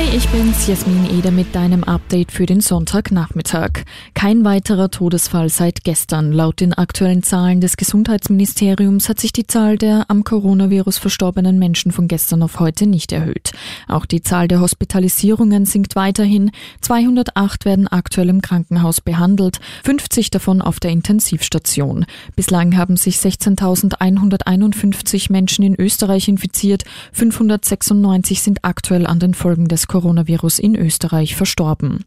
Hey, ich bin's, Jasmin Eder mit deinem Update für den Sonntagnachmittag. Kein weiterer Todesfall seit gestern. Laut den aktuellen Zahlen des Gesundheitsministeriums hat sich die Zahl der am Coronavirus verstorbenen Menschen von gestern auf heute nicht erhöht. Auch die Zahl der Hospitalisierungen sinkt weiterhin. 208 werden aktuell im Krankenhaus behandelt, 50 davon auf der Intensivstation. Bislang haben sich 16.151 Menschen in Österreich infiziert, 596 sind aktuell an den Folgen des Coronavirus in Österreich verstorben.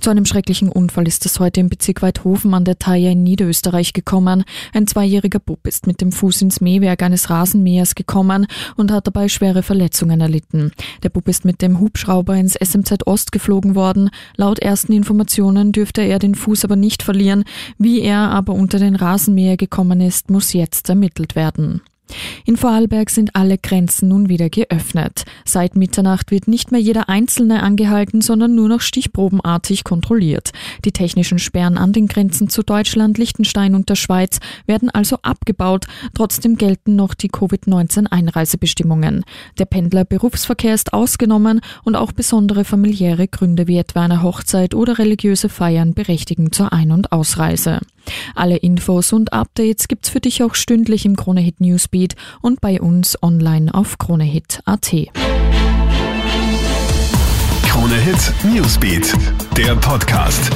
Zu einem schrecklichen Unfall ist es heute im Bezirk Weidhofen an der Thaya in Niederösterreich gekommen. Ein zweijähriger Bub ist mit dem Fuß ins Mähwerk eines Rasenmähers gekommen und hat dabei schwere Verletzungen erlitten. Der Bub ist mit dem Hubschrauber ins SMZ Ost geflogen worden. Laut ersten Informationen dürfte er den Fuß aber nicht verlieren. Wie er aber unter den Rasenmäher gekommen ist, muss jetzt ermittelt werden. In Vorarlberg sind alle Grenzen nun wieder geöffnet. Seit Mitternacht wird nicht mehr jeder Einzelne angehalten, sondern nur noch stichprobenartig kontrolliert. Die technischen Sperren an den Grenzen zu Deutschland, Liechtenstein und der Schweiz werden also abgebaut. Trotzdem gelten noch die Covid-19-Einreisebestimmungen. Der Pendler-Berufsverkehr ist ausgenommen und auch besondere familiäre Gründe wie etwa eine Hochzeit oder religiöse Feiern berechtigen zur Ein- und Ausreise. Alle Infos und Updates gibt's für dich auch stündlich im Kronehit Newsbeat und bei uns online auf kronehit.at. Kronehit Newsbeat, der Podcast.